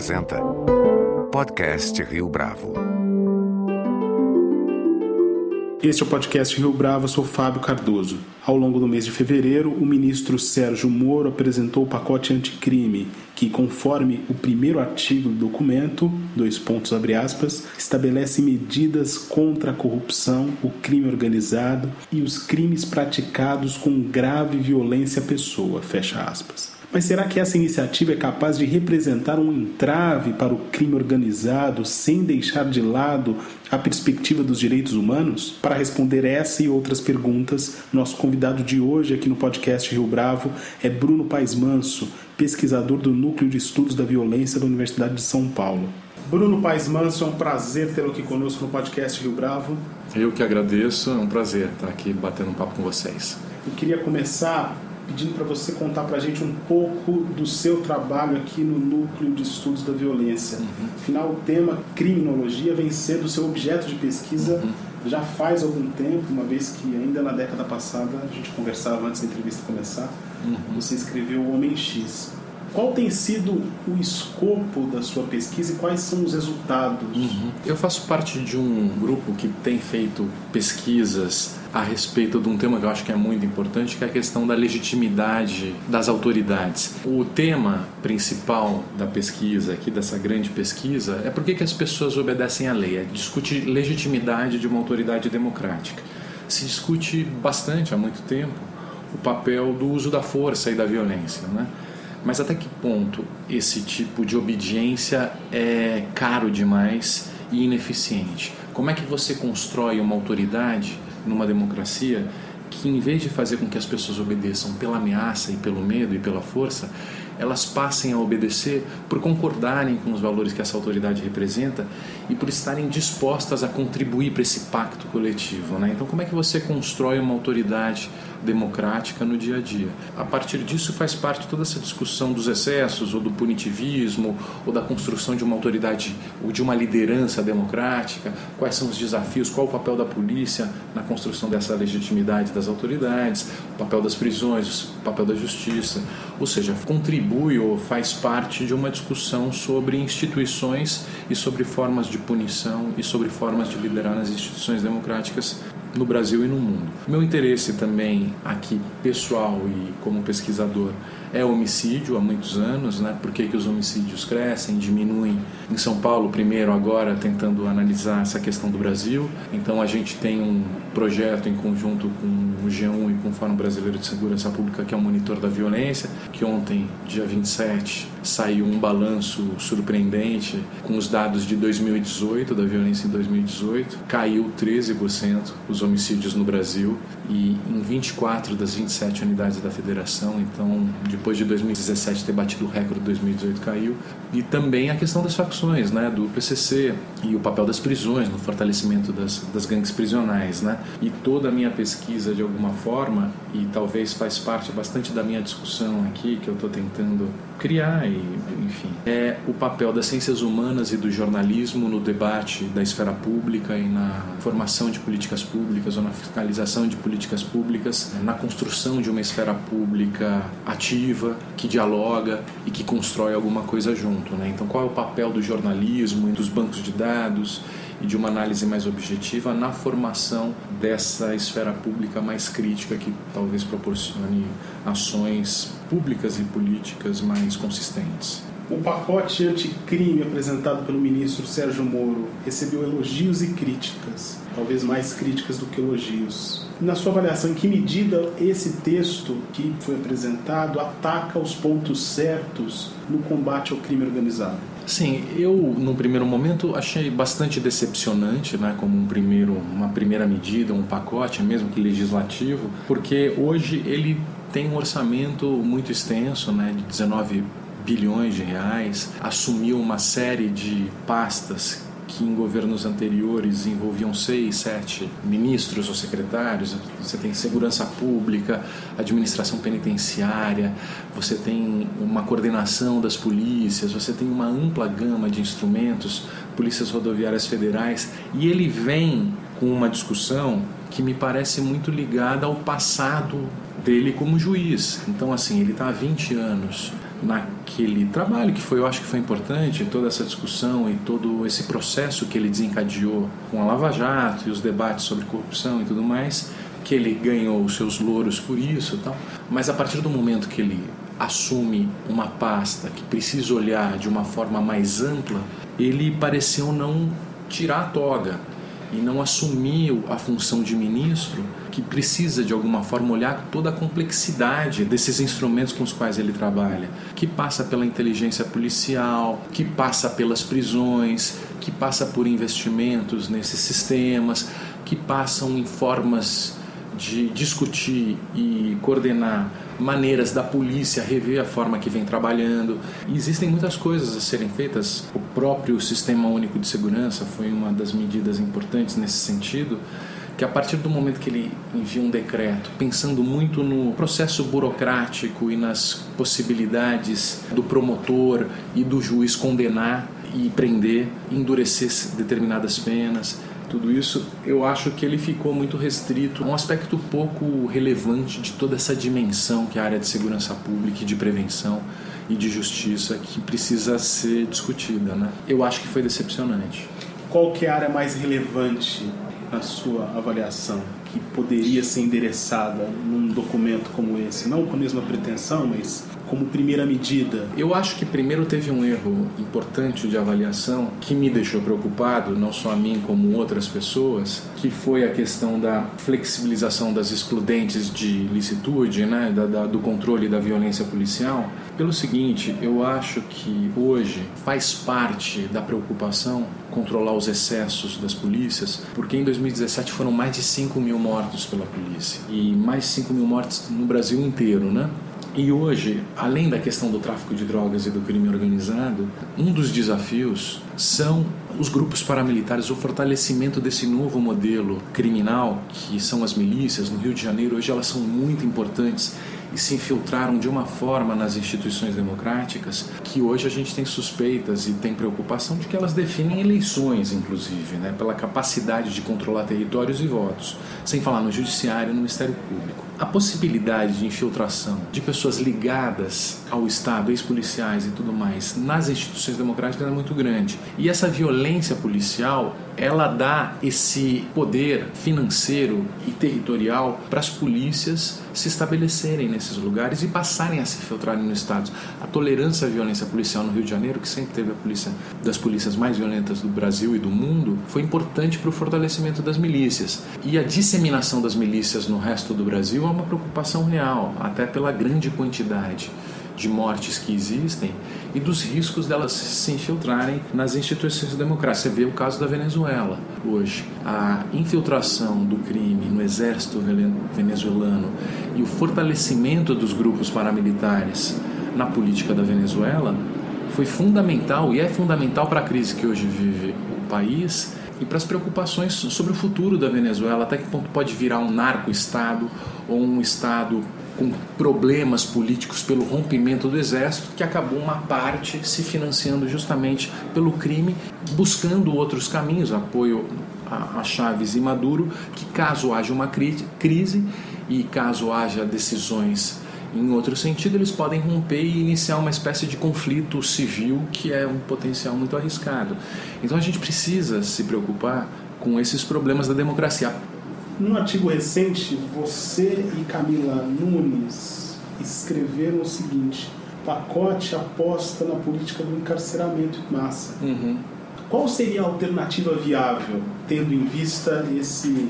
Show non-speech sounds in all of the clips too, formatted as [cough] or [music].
apresenta Podcast Rio Bravo. Este é o podcast Rio Bravo, eu sou Fábio Cardoso. Ao longo do mês de fevereiro, o ministro Sérgio Moro apresentou o pacote anticrime, que, conforme o primeiro artigo do documento, dois pontos abre aspas, estabelece medidas contra a corrupção, o crime organizado e os crimes praticados com grave violência à pessoa, fecha aspas. Mas será que essa iniciativa é capaz de representar um entrave para o crime organizado sem deixar de lado a perspectiva dos direitos humanos? Para responder essa e outras perguntas, nosso convidado de hoje aqui no podcast Rio Bravo é Bruno Paes Manso, pesquisador do Núcleo de Estudos da Violência da Universidade de São Paulo. Bruno Paes Manso, é um prazer tê-lo aqui conosco no podcast Rio Bravo. Eu que agradeço, é um prazer estar aqui batendo um papo com vocês. Eu queria começar pedindo para você contar para a gente um pouco do seu trabalho aqui no Núcleo de Estudos da Violência. Uhum. Afinal, o tema criminologia vem sendo seu objeto de pesquisa uhum. já faz algum tempo, uma vez que ainda na década passada, a gente conversava antes da entrevista começar, uhum. você escreveu O Homem X. Qual tem sido o escopo da sua pesquisa e quais são os resultados? Uhum. Eu faço parte de um grupo que tem feito pesquisas a respeito de um tema que eu acho que é muito importante, que é a questão da legitimidade das autoridades. O tema principal da pesquisa, aqui dessa grande pesquisa, é por que as pessoas obedecem à lei, é discutir legitimidade de uma autoridade democrática. Se discute bastante há muito tempo o papel do uso da força e da violência, né? Mas até que ponto esse tipo de obediência é caro demais e ineficiente? Como é que você constrói uma autoridade numa democracia que, em vez de fazer com que as pessoas obedeçam pela ameaça e pelo medo e pela força, elas passem a obedecer por concordarem com os valores que essa autoridade representa e por estarem dispostas a contribuir para esse pacto coletivo. Né? Então, como é que você constrói uma autoridade democrática no dia a dia? A partir disso faz parte toda essa discussão dos excessos ou do punitivismo ou da construção de uma autoridade ou de uma liderança democrática. Quais são os desafios? Qual o papel da polícia na construção dessa legitimidade das autoridades? O papel das prisões? O papel da justiça? Ou seja, contribui contribui ou faz parte de uma discussão sobre instituições e sobre formas de punição e sobre formas de liderar nas instituições democráticas no Brasil e no mundo. Meu interesse também aqui pessoal e como pesquisador é homicídio há muitos anos, né? Por que, que os homicídios crescem, diminuem? Em São Paulo, primeiro, agora tentando analisar essa questão do Brasil. Então a gente tem um projeto em conjunto com o G1 e com o Fórum Brasileiro de Segurança Pública, que é o Monitor da Violência, que ontem, dia 27, saiu um balanço surpreendente com os dados de 2018, da violência em 2018. Caiu 13% os homicídios no Brasil e em 24 das 27 unidades da federação, então depois de 2017 ter batido o recorde, 2018 caiu. E também a questão das facções, né, do PCC e o papel das prisões no fortalecimento das, das gangues prisionais, né? E toda a minha pesquisa de alguma forma e talvez faz parte bastante da minha discussão aqui que eu estou tentando criar e enfim. É o papel das ciências humanas e do jornalismo no debate da esfera pública e na formação de políticas públicas ou na fiscalização de políticas públicas na construção de uma esfera pública ativa que dialoga e que constrói alguma coisa junto né? Então qual é o papel do jornalismo e dos bancos de dados e de uma análise mais objetiva na formação dessa esfera pública mais crítica que talvez proporcione ações públicas e políticas mais consistentes. O pacote anticrime apresentado pelo ministro Sérgio Moro recebeu elogios e críticas, talvez mais críticas do que elogios. Na sua avaliação, em que medida esse texto que foi apresentado ataca os pontos certos no combate ao crime organizado? Sim, eu no primeiro momento achei bastante decepcionante, né, como um primeiro, uma primeira medida, um pacote, mesmo que legislativo, porque hoje ele tem um orçamento muito extenso, né, de 19 bilhões de reais, assumiu uma série de pastas que em governos anteriores envolviam seis, sete ministros ou secretários. Você tem segurança pública, administração penitenciária, você tem uma coordenação das polícias, você tem uma ampla gama de instrumentos, polícias rodoviárias federais, e ele vem com uma discussão que me parece muito ligada ao passado dele como juiz. Então, assim, ele está há 20 anos naquele trabalho que foi, eu acho que foi importante, toda essa discussão e todo esse processo que ele desencadeou com a Lava Jato e os debates sobre corrupção e tudo mais, que ele ganhou os seus louros por isso, tal. Mas a partir do momento que ele assume uma pasta que precisa olhar de uma forma mais ampla, ele pareceu não tirar a toga e não assumiu a função de ministro que precisa de alguma forma olhar toda a complexidade desses instrumentos com os quais ele trabalha, que passa pela inteligência policial, que passa pelas prisões, que passa por investimentos nesses sistemas, que passam em formas de discutir e coordenar maneiras da polícia rever a forma que vem trabalhando. E existem muitas coisas a serem feitas. O próprio Sistema Único de Segurança foi uma das medidas importantes nesse sentido que a partir do momento que ele envia um decreto, pensando muito no processo burocrático e nas possibilidades do promotor e do juiz condenar e prender, endurecer determinadas penas, tudo isso, eu acho que ele ficou muito restrito a um aspecto pouco relevante de toda essa dimensão que é a área de segurança pública e de prevenção e de justiça que precisa ser discutida, né? Eu acho que foi decepcionante. Qual que é a área mais relevante na sua avaliação que poderia ser endereçada num documento como esse? Não com a mesma pretensão, mas como primeira medida? Eu acho que primeiro teve um erro importante de avaliação que me deixou preocupado, não só a mim como outras pessoas, que foi a questão da flexibilização das excludentes de licitude, né, da, da, do controle da violência policial. Pelo seguinte, eu acho que hoje faz parte da preocupação controlar os excessos das polícias, porque em 2017 foram mais de 5 mil mortos pela polícia e mais de 5 mil mortos no Brasil inteiro, né? E hoje, além da questão do tráfico de drogas e do crime organizado, um dos desafios são os grupos paramilitares, o fortalecimento desse novo modelo criminal, que são as milícias. No Rio de Janeiro, hoje elas são muito importantes e se infiltraram de uma forma nas instituições democráticas que hoje a gente tem suspeitas e tem preocupação de que elas definem eleições, inclusive, né, pela capacidade de controlar territórios e votos, sem falar no judiciário e no Ministério Público. A possibilidade de infiltração de pessoas ligadas ao Estado, ex-policiais e tudo mais, nas instituições democráticas é muito grande. E essa violência policial, ela dá esse poder financeiro e territorial para as polícias se estabelecerem nesses lugares e passarem a se filtrarem no Estado. A tolerância à violência policial no Rio de Janeiro, que sempre teve a polícia das polícias mais violentas do Brasil e do mundo, foi importante para o fortalecimento das milícias. E a disseminação das milícias no resto do Brasil uma preocupação real, até pela grande quantidade de mortes que existem e dos riscos delas se infiltrarem nas instituições democráticas. Você vê o caso da Venezuela hoje. A infiltração do crime no exército venezuelano e o fortalecimento dos grupos paramilitares na política da Venezuela foi fundamental e é fundamental para a crise que hoje vive o país e para as preocupações sobre o futuro da Venezuela, até que ponto pode virar um narco-estado ou um estado com problemas políticos pelo rompimento do exército, que acabou uma parte se financiando justamente pelo crime, buscando outros caminhos, apoio a, Chaves e Maduro, que caso haja uma crise e caso haja decisões em outro sentido, eles podem romper e iniciar uma espécie de conflito civil que é um potencial muito arriscado. Então a gente precisa se preocupar com esses problemas da democracia. Num artigo recente, você e Camila Nunes escreveram o seguinte: pacote aposta na política do encarceramento em massa. Uhum. Qual seria a alternativa viável, tendo em vista esse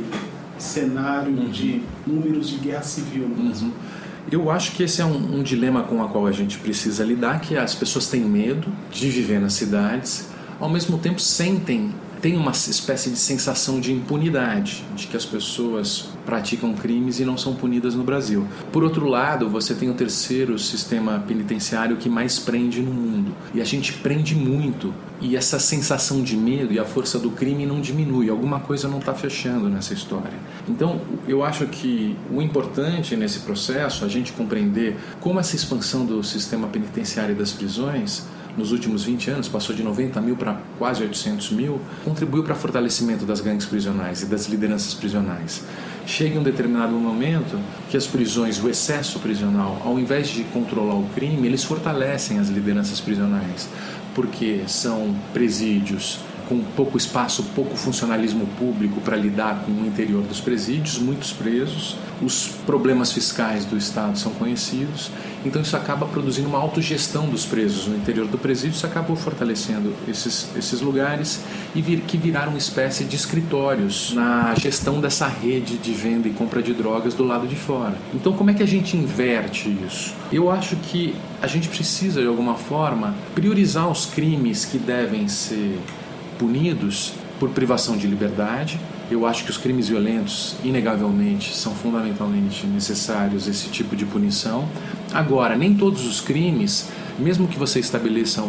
cenário uhum. de números de guerra civil no Brasil? Uhum. Eu acho que esse é um, um, dilema com o qual a gente precisa lidar, que as pessoas têm medo de viver nas cidades, ao mesmo tempo sentem tem uma espécie de sensação de impunidade, de que as pessoas praticam crimes e não são punidas no Brasil. Por outro lado, você tem o terceiro sistema penitenciário que mais prende no mundo. E a gente prende muito. E essa sensação de medo e a força do crime não diminui. Alguma coisa não está fechando nessa história. Então, eu acho que o importante nesse processo, a gente compreender como essa expansão do sistema penitenciário e das prisões nos últimos 20 anos, passou de 90 mil para quase 800 mil, contribuiu para o fortalecimento das gangues prisionais e das lideranças prisionais. chega um determinado momento que as prisões, o excesso prisional, ao invés de controlar o crime, eles fortalecem as lideranças prisionais, porque são presídios com pouco espaço, pouco funcionalismo público para lidar com o interior dos presídios, muitos presos, os problemas fiscais do Estado são conhecidos, então isso acaba produzindo uma autogestão dos presos no interior do presídio, isso acabou fortalecendo esses, esses lugares e vir, que viraram uma espécie de escritórios na gestão dessa rede de venda e compra de drogas do lado de fora. Então, como é que a gente inverte isso? Eu acho que a gente precisa, de alguma forma, priorizar os crimes que devem ser punidos por privação de liberdade. Eu acho que os crimes violentos, inegavelmente, são fundamentalmente necessários esse tipo de punição. Agora, nem todos os crimes, mesmo que você estabeleça,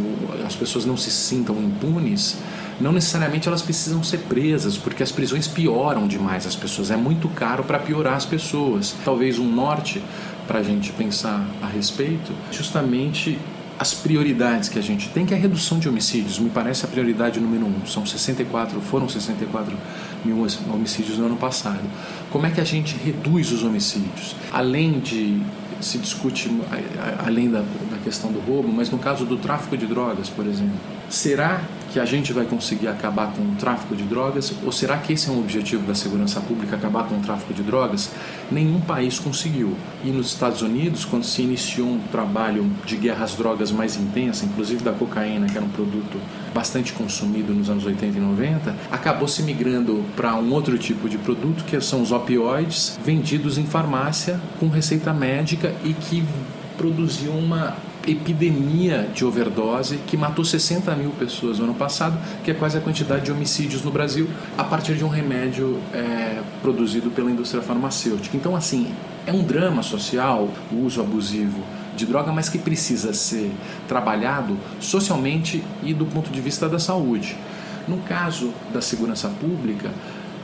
as pessoas não se sintam impunes, não necessariamente elas precisam ser presas, porque as prisões pioram demais as pessoas. É muito caro para piorar as pessoas. Talvez um norte para a gente pensar a respeito, justamente as prioridades que a gente tem, que é a redução de homicídios, me parece a prioridade número um. São 64, foram 64 mil homicídios no ano passado. Como é que a gente reduz os homicídios? Além de se discute além da, da questão do roubo, mas no caso do tráfico de drogas, por exemplo, será que a gente vai conseguir acabar com o tráfico de drogas? Ou será que esse é um objetivo da segurança pública, acabar com o tráfico de drogas? Nenhum país conseguiu. E nos Estados Unidos, quando se iniciou um trabalho de guerra às drogas mais intensa, inclusive da cocaína, que era um produto bastante consumido nos anos 80 e 90, acabou se migrando para um outro tipo de produto, que são os opioides, vendidos em farmácia com receita médica e que produziam uma epidemia de overdose que matou 60 mil pessoas no ano passado, que é quase a quantidade de homicídios no Brasil, a partir de um remédio é, produzido pela indústria farmacêutica. Então, assim, é um drama social o uso abusivo de droga, mas que precisa ser trabalhado socialmente e do ponto de vista da saúde. No caso da segurança pública,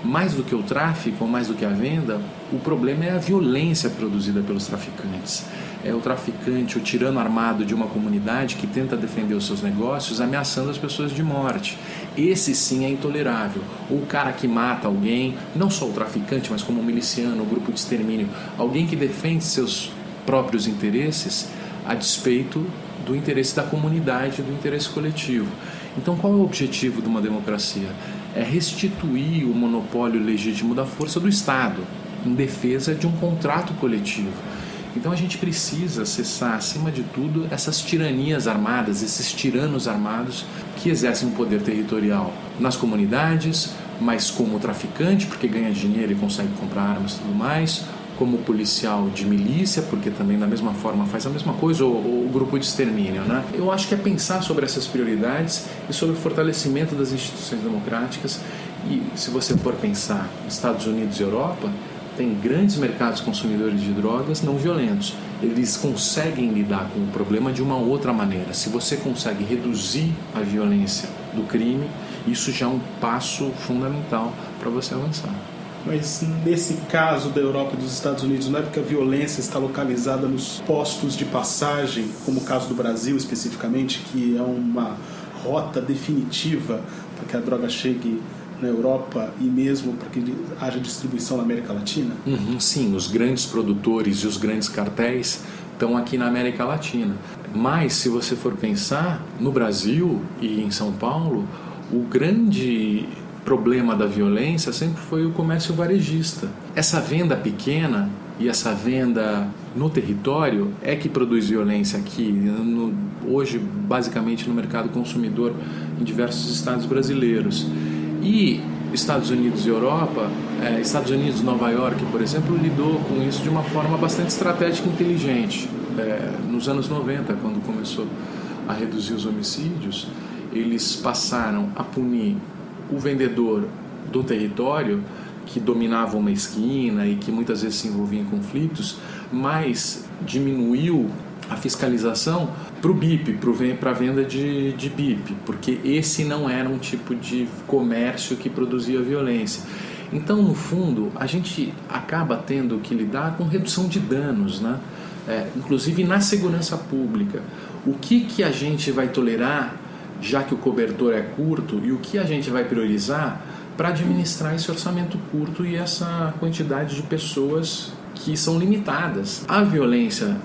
mais do que o tráfico, ou mais do que a venda, o problema é a violência produzida pelos traficantes. É o traficante, o tirano armado de uma comunidade que tenta defender os seus negócios, ameaçando as pessoas de morte. Esse sim é intolerável. Ou o cara que mata alguém, não só o traficante, mas como o miliciano, o grupo de extermínio, alguém que defende seus próprios interesses a despeito do interesse da comunidade, do interesse coletivo. Então, qual é o objetivo de uma democracia? É restituir o monopólio legítimo da força do Estado em defesa de um contrato coletivo. Então a gente precisa cessar, acima de tudo, essas tiranias armadas, esses tiranos armados que exercem um poder territorial nas comunidades, mas como traficante, porque ganha dinheiro e consegue comprar armas e tudo mais, como policial de milícia, porque também da mesma forma faz a mesma coisa, ou, ou o grupo de extermínio. Né? Eu acho que é pensar sobre essas prioridades e sobre o fortalecimento das instituições democráticas. E se você for pensar Estados Unidos e Europa, tem grandes mercados consumidores de drogas não violentos. Eles conseguem lidar com o problema de uma outra maneira. Se você consegue reduzir a violência do crime, isso já é um passo fundamental para você avançar. Mas nesse caso da Europa e dos Estados Unidos, não é porque a violência está localizada nos postos de passagem, como o caso do Brasil especificamente, que é uma rota definitiva para que a droga chegue na Europa e mesmo para que haja distribuição na América Latina? Uhum, sim, os grandes produtores e os grandes cartéis estão aqui na América Latina. Mas se você for pensar, no Brasil e em São Paulo, o grande problema da violência sempre foi o comércio varejista. Essa venda pequena e essa venda no território é que produz violência aqui, no, hoje, basicamente no mercado consumidor em diversos estados brasileiros. E Estados Unidos e Europa, é, Estados Unidos Nova York, por exemplo, lidou com isso de uma forma bastante estratégica e inteligente. É, nos anos 90, quando começou a reduzir os homicídios, eles passaram a punir o vendedor do território que dominava uma esquina e que muitas vezes se envolvia em conflitos, mas diminuiu a fiscalização para o BIP, para a venda de, de BIP, porque esse não era um tipo de comércio que produzia violência. Então, no fundo, a gente acaba tendo que lidar com redução de danos, né? É, inclusive na segurança pública. O que, que a gente vai tolerar já que o cobertor é curto, e o que a gente vai priorizar para administrar esse orçamento curto e essa quantidade de pessoas que são limitadas. A violência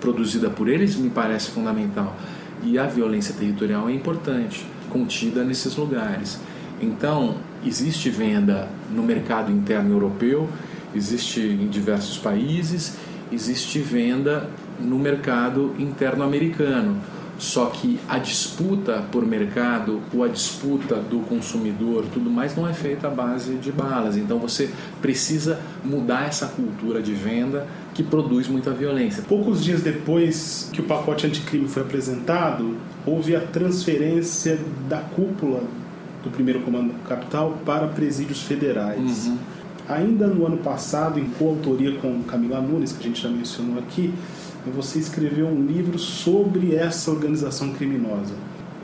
produzida por eles me parece fundamental e a violência territorial é importante, contida nesses lugares. Então, existe venda no mercado interno europeu, existe em diversos países, existe venda no mercado interno americano. Só que a disputa por mercado ou a disputa do consumidor, tudo mais, não é feita à base de balas. Então você precisa mudar essa cultura de venda que produz muita violência. Poucos dias depois que o pacote anticrime foi apresentado, houve a transferência da cúpula do primeiro comando capital para presídios federais. Uhum. Ainda no ano passado, em coautoria com Camila Nunes, que a gente já mencionou aqui, você escreveu um livro sobre essa organização criminosa.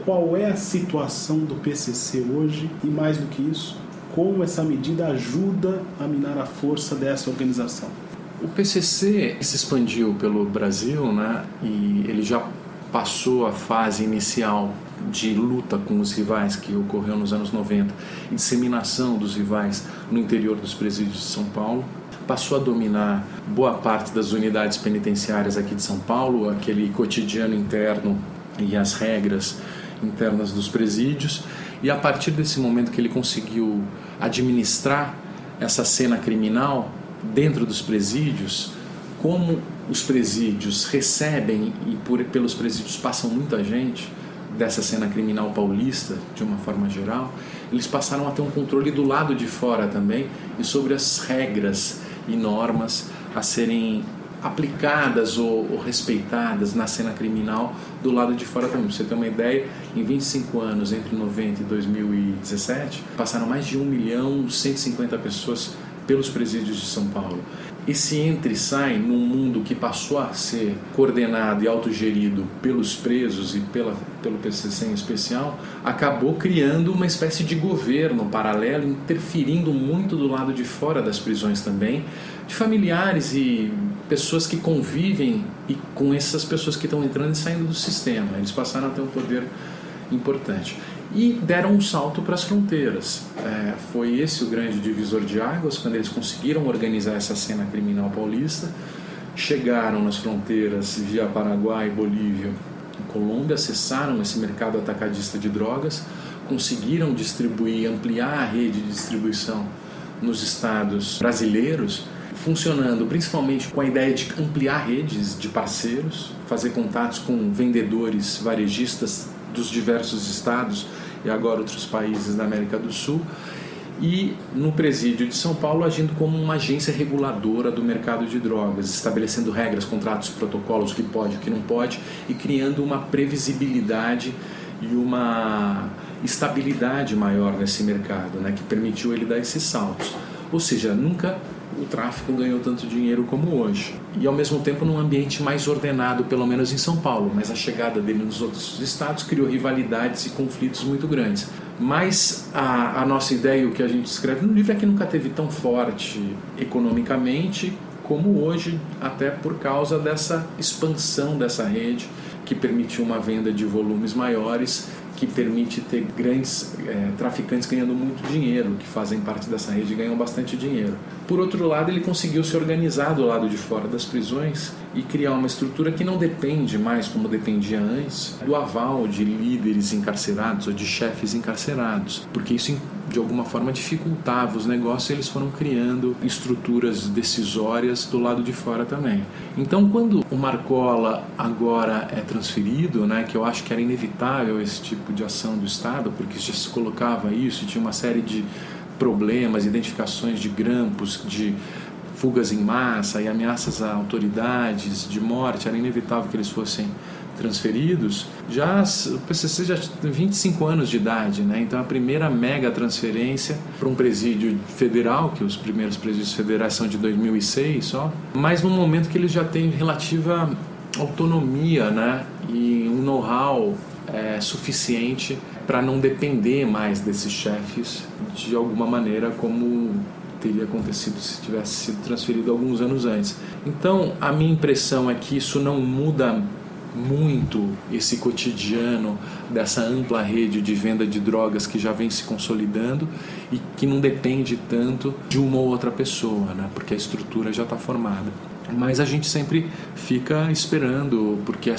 Qual é a situação do PCC hoje e, mais do que isso, como essa medida ajuda a minar a força dessa organização? O PCC se expandiu pelo Brasil, né? E ele já passou a fase inicial de luta com os rivais que ocorreu nos anos 90 e disseminação dos rivais no interior dos presídios de São Paulo passou a dominar boa parte das unidades penitenciárias aqui de São Paulo, aquele cotidiano interno e as regras internas dos presídios. E a partir desse momento que ele conseguiu administrar essa cena criminal dentro dos presídios, como os presídios recebem e por, pelos presídios passam muita gente dessa cena criminal paulista, de uma forma geral, eles passaram a ter um controle do lado de fora também e sobre as regras e normas a serem aplicadas ou, ou, respeitadas na cena criminal do lado de fora também. Pra você ter uma ideia, em 25 anos, entre 90 e 2017, passaram mais de 1 milhão 150 pessoas pelos presídios de São Paulo. Esse entra e sai num mundo que passou a ser coordenado e autogerido pelos presos e pela, pelo PCC em especial, acabou criando uma espécie de governo paralelo, interferindo muito do lado de fora das prisões também, de familiares e pessoas que convivem e com essas pessoas que estão entrando e saindo do sistema. Eles passaram a ter um poder importante e deram um salto para as fronteiras. É, foi esse o grande divisor de águas quando eles conseguiram organizar essa cena criminal paulista. Chegaram nas fronteiras via Paraguai, Bolívia e Colômbia, acessaram esse mercado atacadista de drogas, conseguiram distribuir, ampliar a rede de distribuição nos estados brasileiros, funcionando principalmente com a ideia de ampliar redes de parceiros, fazer contatos com vendedores varejistas dos diversos estados e agora outros países da América do Sul, e no presídio de São Paulo agindo como uma agência reguladora do mercado de drogas, estabelecendo regras, contratos, protocolos, o que pode, o que não pode e criando uma previsibilidade e uma estabilidade maior nesse mercado, né, que permitiu ele dar esses saltos. Ou seja, nunca o tráfico ganhou tanto dinheiro como hoje. E ao mesmo tempo num ambiente mais ordenado, pelo menos em São Paulo, mas a chegada dele nos outros estados criou rivalidades e conflitos muito grandes. Mas a, a nossa ideia, o que a gente escreve no livro, é que nunca teve tão forte economicamente como hoje, até por causa dessa expansão dessa rede que permitiu uma venda de volumes maiores que permite ter grandes é, traficantes ganhando muito dinheiro, que fazem parte dessa rede e ganham bastante dinheiro. Por outro lado, ele conseguiu se organizar do lado de fora das prisões e criar uma estrutura que não depende mais, como dependia antes, do aval de líderes encarcerados ou de chefes encarcerados, porque isso de alguma forma dificultava os negócios e eles foram criando estruturas decisórias do lado de fora também. Então, quando o Marcola agora é transferido, né, que eu acho que era inevitável esse tipo de ação do Estado, porque já se colocava isso, tinha uma série de problemas, identificações de grampos, de fugas em massa e ameaças a autoridades de morte, era inevitável que eles fossem transferidos, já o PCC já tem 25 anos de idade, né? Então a primeira mega transferência para um presídio federal, que os primeiros presídios federais são de 2006 só, mas num momento que eles já têm relativa autonomia, né? E um know-how é, suficiente para não depender mais desses chefes de alguma maneira como teria acontecido se tivesse sido transferido alguns anos antes. Então, a minha impressão é que isso não muda muito esse cotidiano dessa ampla rede de venda de drogas que já vem se consolidando e que não depende tanto de uma ou outra pessoa, né? porque a estrutura já está formada. Mas a gente sempre fica esperando, porque é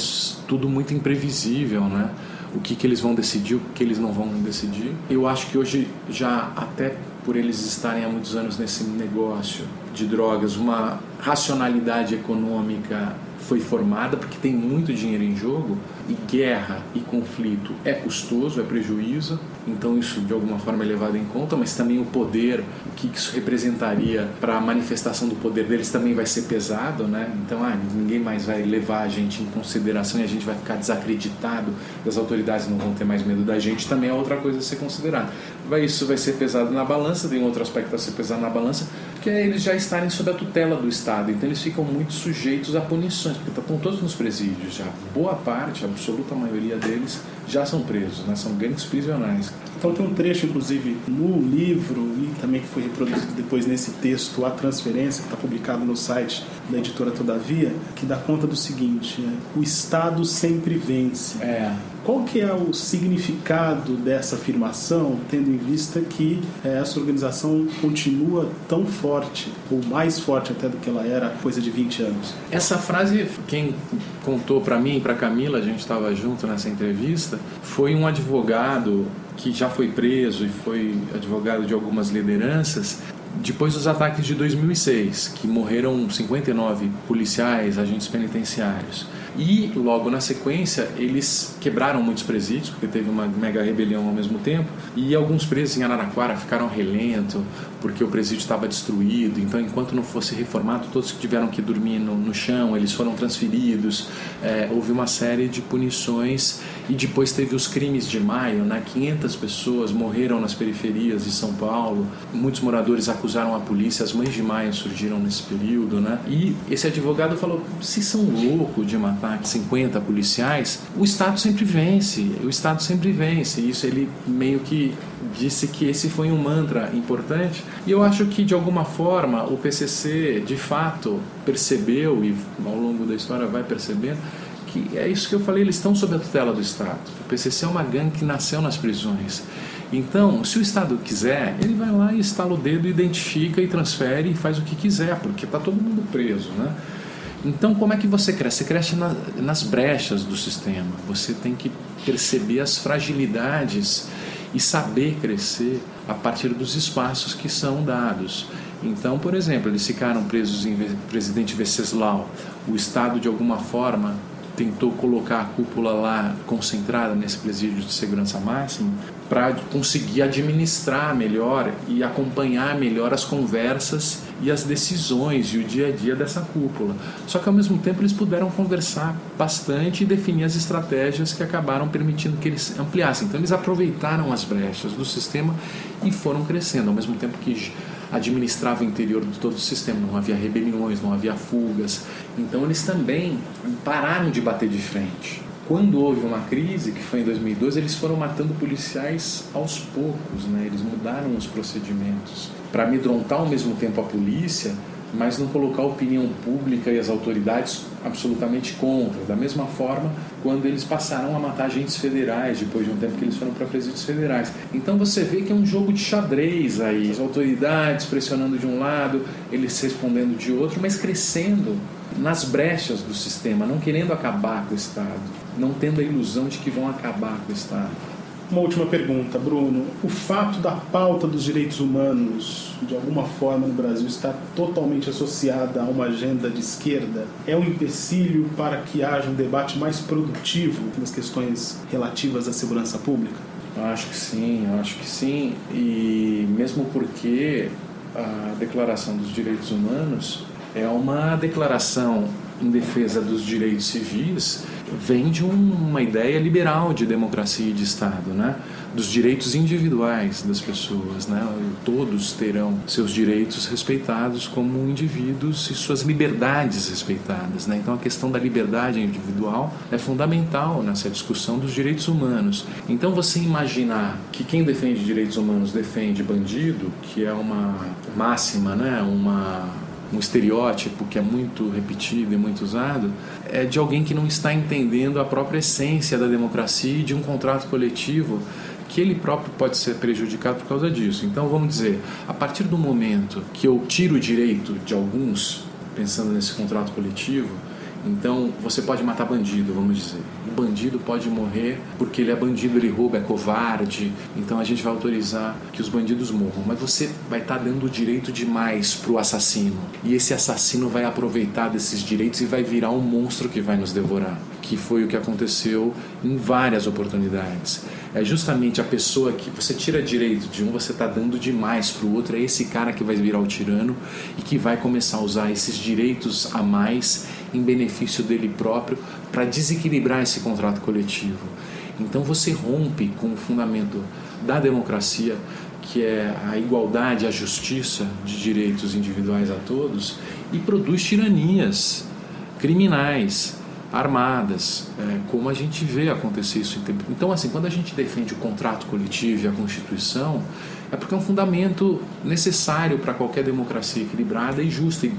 tudo muito imprevisível, né? O que, que eles vão decidir, o que eles não vão decidir. Eu acho que hoje, já até por eles estarem há muitos anos nesse negócio de drogas, uma racionalidade econômica foi formada, porque tem muito dinheiro em jogo, e guerra e conflito é custoso, é prejuízo, então isso de alguma forma é levado em conta, mas também o poder, o que isso representaria para a manifestação do poder deles também vai ser pesado, né? Então, ah, ninguém mais vai levar a gente em consideração e a gente vai ficar desacreditado, as autoridades não vão ter mais medo da gente, também é outra coisa a ser considerada. Vai, isso vai ser pesado na balança, tem outro aspecto a ser pesado na balança, que é eles já estarem sob a tutela do Estado, então eles ficam muito sujeitos a punições, porque estão todos nos presídios já. Boa parte, a absoluta maioria deles, já são presos, né? são gangues prisionais. Então tem um trecho, inclusive, no livro e também que foi reproduzido depois nesse texto, A Transferência, que está publicado no site da editora Todavia, que dá conta do seguinte: né? o Estado sempre vence. É. Qual que é o significado dessa afirmação, tendo em vista que é, essa organização continua tão forte, ou mais forte até do que ela era coisa de 20 anos? Essa frase, quem contou para mim e para Camila, a gente estava junto nessa entrevista, foi um advogado que já foi preso e foi advogado de algumas lideranças, depois dos ataques de 2006, que morreram 59 policiais, agentes penitenciários. E logo na sequência, eles quebraram muitos presídios, porque teve uma mega rebelião ao mesmo tempo, e alguns presos em Araraquara ficaram relento, porque o presídio estava destruído. Então, enquanto não fosse reformado, todos que tiveram que dormir no, no chão, eles foram transferidos. É, houve uma série de punições, e depois teve os crimes de maio, né? 500 pessoas morreram nas periferias de São Paulo, muitos moradores acusaram a polícia, as mães de maio surgiram nesse período, né? E esse advogado falou: se são loucos de matar 50 policiais, o Estado sempre vence, o Estado sempre vence. Isso ele meio que disse que esse foi um mantra importante. E eu acho que de alguma forma o PCC de fato percebeu e ao longo da história vai percebendo que é isso que eu falei, eles estão sob a tutela do Estado. O PCC é uma gangue que nasceu nas prisões. Então, se o Estado quiser, ele vai lá e estala o dedo, identifica e transfere e faz o que quiser, porque está todo mundo preso, né? Então, como é que você cresce? Você cresce na, nas brechas do sistema. Você tem que perceber as fragilidades e saber crescer a partir dos espaços que são dados. Então, por exemplo, eles ficaram presos em Presidente Venceslau. O Estado, de alguma forma, tentou colocar a cúpula lá concentrada nesse presídio de segurança máxima para conseguir administrar melhor e acompanhar melhor as conversas e as decisões e o dia a dia dessa cúpula. Só que ao mesmo tempo eles puderam conversar bastante e definir as estratégias que acabaram permitindo que eles ampliassem. Então eles aproveitaram as brechas do sistema e foram crescendo, ao mesmo tempo que administrava o interior de todo o sistema, não havia rebeliões, não havia fugas. Então eles também pararam de bater de frente. Quando houve uma crise, que foi em 2012, eles foram matando policiais aos poucos, né? eles mudaram os procedimentos para amedrontar ao mesmo tempo a polícia, mas não colocar a opinião pública e as autoridades absolutamente contra. Da mesma forma, quando eles passaram a matar agentes federais, depois de um tempo que eles foram para presídios federais. Então você vê que é um jogo de xadrez aí, as autoridades pressionando de um lado, eles respondendo de outro, mas crescendo nas brechas do sistema, não querendo acabar com o Estado, não tendo a ilusão de que vão acabar com o Estado. Uma última pergunta, Bruno. O fato da pauta dos direitos humanos, de alguma forma no Brasil, estar totalmente associada a uma agenda de esquerda, é um empecilho para que haja um debate mais produtivo nas questões relativas à segurança pública? Eu acho que sim, acho que sim. E mesmo porque a Declaração dos Direitos Humanos é uma declaração em defesa dos direitos civis vem de uma ideia liberal de democracia e de Estado, né? dos direitos individuais das pessoas. Né? Todos terão seus direitos respeitados como indivíduos e suas liberdades respeitadas. Né? Então a questão da liberdade individual é fundamental nessa discussão dos direitos humanos. Então você imaginar que quem defende direitos humanos defende bandido, que é uma máxima, né? uma um estereótipo que é muito repetido e muito usado, é de alguém que não está entendendo a própria essência da democracia e de um contrato coletivo que ele próprio pode ser prejudicado por causa disso. Então, vamos dizer, a partir do momento que eu tiro o direito de alguns, pensando nesse contrato coletivo, então você pode matar bandido, vamos dizer. O bandido pode morrer porque ele é bandido, ele rouba, é covarde. Então a gente vai autorizar que os bandidos morram. Mas você vai estar tá dando direito demais para o assassino. E esse assassino vai aproveitar desses direitos e vai virar um monstro que vai nos devorar. Que foi o que aconteceu em várias oportunidades é justamente a pessoa que você tira direito de um, você está dando demais para o outro, é esse cara que vai virar o tirano e que vai começar a usar esses direitos a mais em benefício dele próprio para desequilibrar esse contrato coletivo. Então você rompe com o fundamento da democracia, que é a igualdade, a justiça de direitos individuais a todos, e produz tiranias criminais armadas, é, como a gente vê acontecer isso. Então, assim, quando a gente defende o contrato coletivo e a Constituição, é porque é um fundamento necessário para qualquer democracia equilibrada e justa, e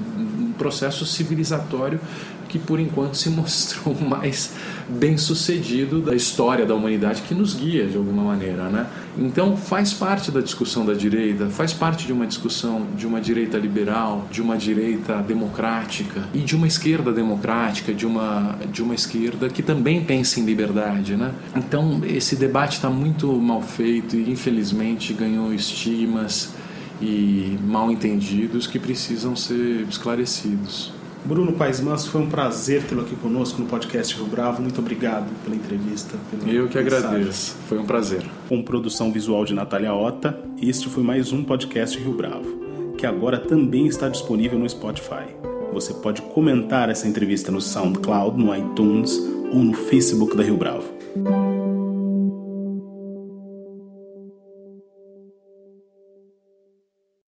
processo civilizatório que por enquanto se [laughs] mostrou mais bem sucedido da história da humanidade que nos guia de alguma maneira, né? Então faz parte da discussão da direita, faz parte de uma discussão de uma direita liberal, de uma direita democrática e de uma esquerda democrática, de uma de uma esquerda que também pensa em liberdade, né? Então esse debate está muito mal feito e infelizmente ganhou estigmas e mal entendidos que precisam ser esclarecidos. Bruno Paes Manso, foi um prazer tê-lo aqui conosco no podcast Rio Bravo. Muito obrigado pela entrevista. Pela Eu que mensagem. agradeço. Foi um prazer. Com produção visual de Natália Ota, este foi mais um podcast Rio Bravo, que agora também está disponível no Spotify. Você pode comentar essa entrevista no SoundCloud, no iTunes ou no Facebook da Rio Bravo.